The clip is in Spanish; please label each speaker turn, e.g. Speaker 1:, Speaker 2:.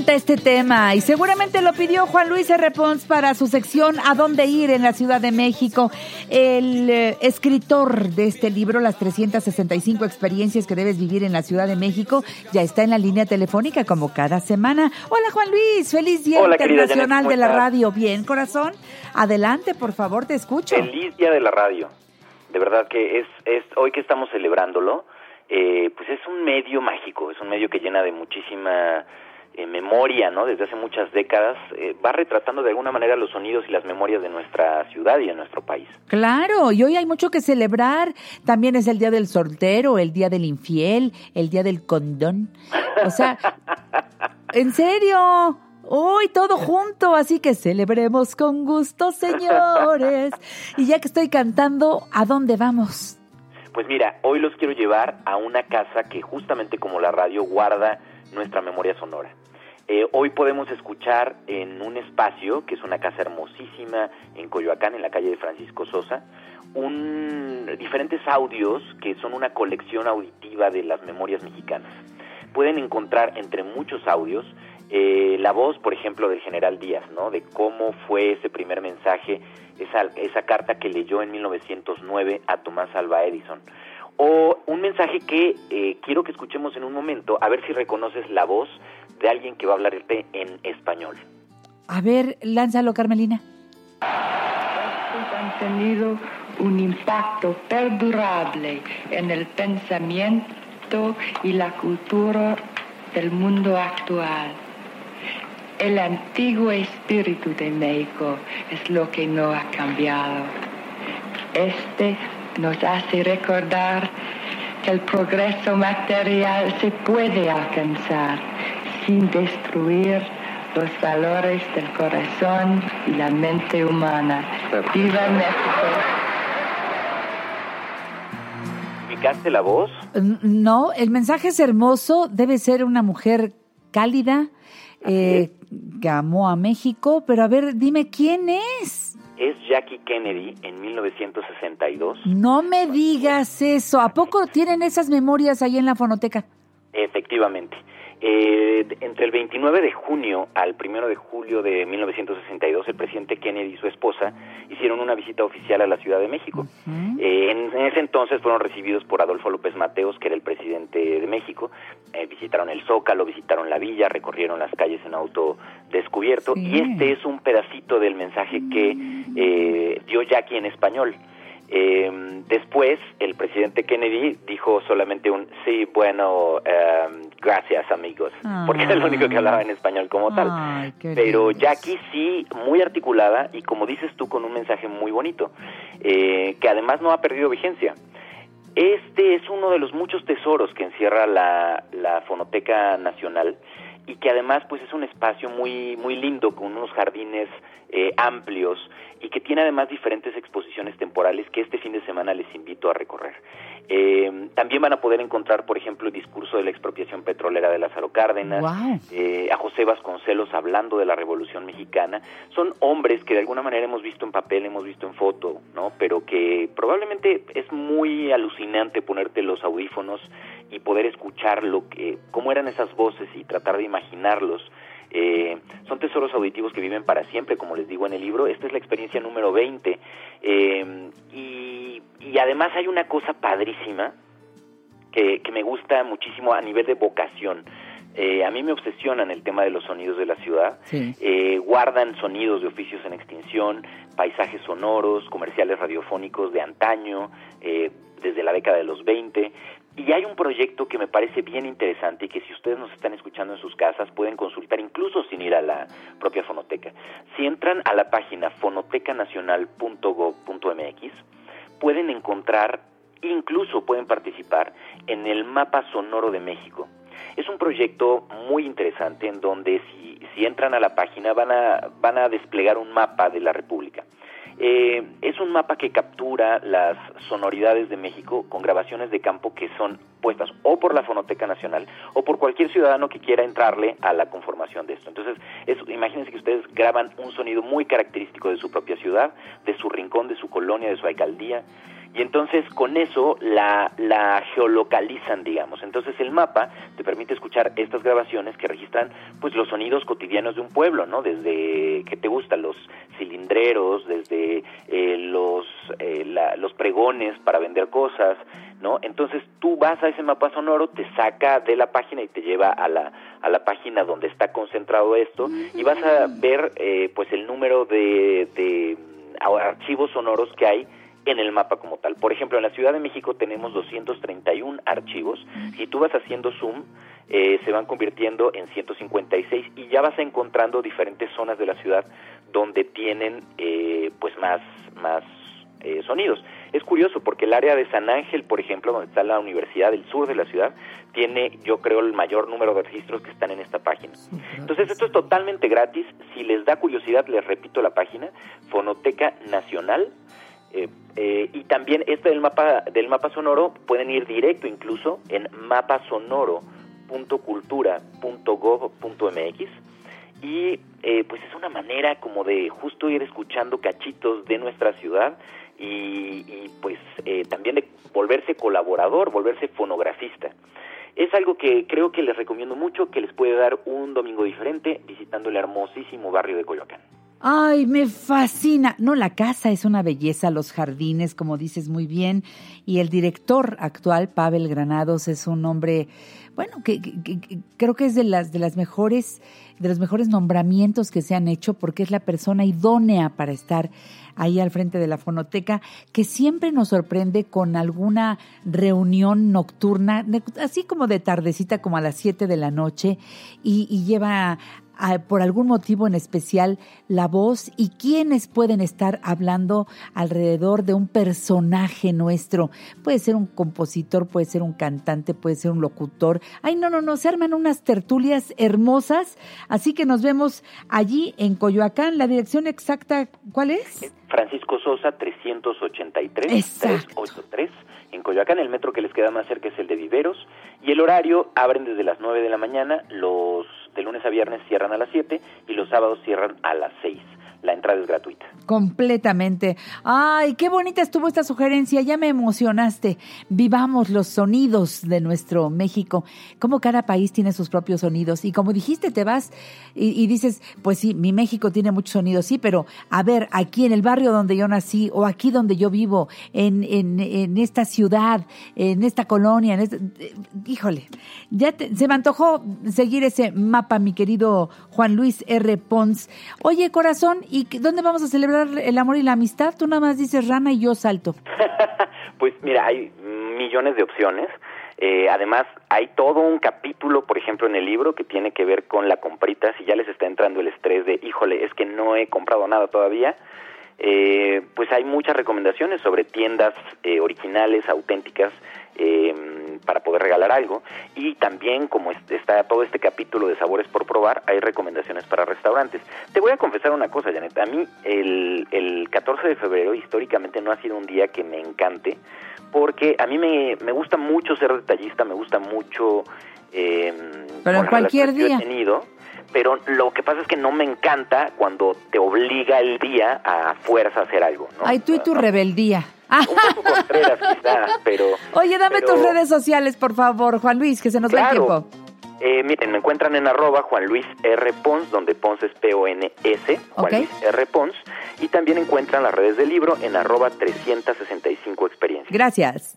Speaker 1: encanta este tema y seguramente lo pidió Juan Luis R. Pons para su sección A dónde ir en la Ciudad de México. El eh, escritor de este libro, Las 365 experiencias que debes vivir en la Ciudad de México, ya está en la línea telefónica como cada semana. Hola Juan Luis, feliz Día Internacional de la Radio. Bien, corazón. Adelante, por favor, te escucho.
Speaker 2: Feliz Día de la Radio. De verdad que es, es hoy que estamos celebrándolo eh, pues es un medio mágico, es un medio que llena de muchísima eh, memoria, ¿no? Desde hace muchas décadas, eh, va retratando de alguna manera los sonidos y las memorias de nuestra ciudad y de nuestro país.
Speaker 1: Claro, y hoy hay mucho que celebrar. También es el Día del Soltero, el Día del Infiel, el Día del Condón. O sea, ¿en serio? Hoy todo junto, así que celebremos con gusto, señores. Y ya que estoy cantando, ¿a dónde vamos?
Speaker 2: Pues mira, hoy los quiero llevar a una casa que justamente como la radio guarda nuestra memoria sonora. Eh, hoy podemos escuchar en un espacio, que es una casa hermosísima en Coyoacán, en la calle de Francisco Sosa, un, diferentes audios que son una colección auditiva de las memorias mexicanas. Pueden encontrar entre muchos audios eh, la voz, por ejemplo, del general Díaz, ¿no? De cómo fue ese primer mensaje, esa, esa carta que leyó en 1909 a Tomás Alva Edison. O un mensaje que eh, quiero que escuchemos en un momento, a ver si reconoces la voz de alguien que va a hablarte en español.
Speaker 1: A ver, lánzalo, Carmelina.
Speaker 3: Han tenido un impacto perdurable en el pensamiento y la cultura del mundo actual el antiguo espíritu de México es lo que no ha cambiado. Este nos hace recordar que el progreso material se puede alcanzar sin destruir los valores del corazón y la mente humana. ¡Viva México!
Speaker 2: ¿Picaste la voz?
Speaker 1: No, el mensaje es hermoso. Debe ser una mujer cálida, eh, que amó a México, pero a ver, dime quién es.
Speaker 2: Es Jackie Kennedy en 1962.
Speaker 1: No me digas eso. ¿A poco tienen esas memorias ahí en la fonoteca?
Speaker 2: Efectivamente. Eh, entre el 29 de junio al 1 de julio de 1962, el presidente Kennedy y su esposa hicieron una visita oficial a la Ciudad de México. Eh, en, ese entonces fueron recibidos por Adolfo López Mateos, que era el presidente de México. Eh, visitaron el Zócalo, visitaron la villa, recorrieron las calles en auto descubierto. Y este es un pedacito del mensaje que dio Jackie en español. Eh, después, el presidente Kennedy dijo solamente un sí, bueno, em, gracias amigos, porque era el único que hablaba en español como tal. Pero Jackie sí, muy articulada y como dices tú, con un mensaje muy bonito, eh, que además no ha perdido vigencia. Este es uno de los muchos tesoros que encierra la, la Fonoteca Nacional y que además pues es un espacio muy muy lindo con unos jardines eh, amplios y que tiene además diferentes exposiciones temporales que este fin de semana les invito a recorrer. Eh, también van a poder encontrar, por ejemplo, el discurso de la expropiación petrolera de Lázaro Cárdenas, eh, a José Vasconcelos hablando de la Revolución Mexicana. Son hombres que de alguna manera hemos visto en papel, hemos visto en foto, ¿no? Pero que probablemente es muy alucinante ponerte los audífonos y poder escuchar lo que, cómo eran esas voces y tratar de imaginarlos eh, son tesoros auditivos que viven para siempre, como les digo en el libro. Esta es la experiencia número 20. Eh, y, además hay una cosa padrísima que, me gusta muchísimo a nivel de vocación. Eh, a mí me obsesionan el tema de los sonidos de la ciudad. guardan sonidos de oficios en extinción, paisajes sonoros, comerciales radiofónicos de antaño, desde la década de los 20. Y hay un proyecto que me parece bien interesante y que si ustedes nos están escuchando en sus casas pueden consultar incluso sin ir a la propia fonoteca. Si entran a la página fonotecanacional.gov.mx pueden encontrar, incluso pueden participar en el mapa sonoro de México. Es un proyecto muy interesante en donde si, si entran a la página van a, van a desplegar un mapa de la República eh, es un mapa que captura las sonoridades de México con grabaciones de campo que son puestas o por la Fonoteca Nacional o por cualquier ciudadano que quiera entrarle a la conformación de esto. Entonces, imagínense que ustedes graban un sonido muy característico de su propia ciudad, de su rincón, de su colonia, de su alcaldía, y entonces con eso la, la geolocalizan, digamos. Entonces el mapa te permite escuchar estas grabaciones que registran pues los sonidos cotidianos de un pueblo, ¿no? Desde, ¿qué te gusta? Los cilindreros, desde eh, los, eh, los pregones para vender cosas, ¿no? Entonces tú vas a ese mapa sonoro, te saca de la página y te lleva a la, a la página donde está concentrado esto y vas a ver eh, pues el número de, de archivos sonoros que hay en el mapa como tal. Por ejemplo, en la Ciudad de México tenemos 231 archivos. Si tú vas haciendo zoom, eh, se van convirtiendo en 156 y ya vas encontrando diferentes zonas de la ciudad donde tienen eh, pues más, más eh, sonidos. Es curioso porque el área de San Ángel, por ejemplo, donde está la Universidad del Sur de la ciudad, tiene, yo creo, el mayor número de registros que están en esta página. Entonces, esto es totalmente gratis. Si les da curiosidad, les repito la página, Fonoteca Nacional. Eh, eh, y también este del mapa del mapa sonoro pueden ir directo incluso en mapasonoro.cultura.gov.mx y eh, pues es una manera como de justo ir escuchando cachitos de nuestra ciudad y, pues eh, también de volverse colaborador, volverse fonografista. Es algo que creo que les recomiendo mucho, que les puede dar un domingo diferente visitando el hermosísimo barrio de Coyoacán.
Speaker 1: Ay, me fascina. No, la casa es una belleza, los jardines, como dices muy bien, y el director actual, Pavel Granados, es un hombre, bueno, que, creo que es de las de las mejores de los mejores nombramientos que se han hecho porque es la persona idónea para estar ahí al frente de la fonoteca, que siempre nos sorprende con alguna reunión nocturna, así como de tardecita, como a las 7 de la noche, y, y lleva por algún motivo en especial la voz y quiénes pueden estar hablando alrededor de un personaje nuestro. Puede ser un compositor, puede ser un cantante, puede ser un locutor. Ay, no, no, no, se arman unas tertulias hermosas. Así que nos vemos allí en Coyoacán. La dirección exacta, ¿cuál es?
Speaker 2: Francisco Sosa 383 383 en Coyoacán. El metro que les queda más cerca es el de Viveros. Y el horario abren desde las 9 de la mañana los lunes a viernes cierran a las 7 y los sábados cierran a las 6 la entrada es gratuita.
Speaker 1: Completamente. Ay, qué bonita estuvo esta sugerencia, ya me emocionaste. Vivamos los sonidos de nuestro México. Como cada país tiene sus propios sonidos. Y como dijiste, te vas y, dices, pues sí, mi México tiene muchos sonidos, sí, pero a ver, aquí en el barrio donde yo nací o aquí donde yo vivo, en, en, en esta ciudad, en esta colonia, en este, híjole, ya se me antojó seguir ese mapa, mi querido Juan Luis R. Pons. Oye, corazón, ¿Y dónde vamos a celebrar el amor y la amistad? Tú nada más dices rana y yo salto.
Speaker 2: pues mira, hay millones de opciones. Eh, además, hay todo un capítulo, por ejemplo, en el libro que tiene que ver con la comprita. Si ya les está entrando el estrés de, híjole, es que no he comprado nada todavía, eh, pues hay muchas recomendaciones sobre tiendas eh, originales, auténticas, para poder regalar algo. Y también, como está todo este capítulo de sabores por probar, hay recomendaciones para restaurantes. Te voy a confesar una cosa, Janet. A mí el, el 14 de febrero históricamente no ha sido un día que me encante, porque a mí me, me gusta mucho ser detallista, me gusta mucho...
Speaker 1: Eh, Pero en cualquier día.
Speaker 2: tenido, pero lo que pasa es que no me encanta cuando te obliga el día a fuerza a hacer algo. ¿no?
Speaker 1: Ay, tú y tu rebeldía.
Speaker 2: Un poco contreras quizá, pero...
Speaker 1: Oye, dame tus redes sociales, por favor, Juan Luis, que se nos va el tiempo.
Speaker 2: Eh, miren, me encuentran en arroba Juan Luis R. Pons, donde Pons es P-O-N-S, Juan Luis R. Pons, y también encuentran las redes del libro en arroba 365 experiencias.
Speaker 1: Gracias.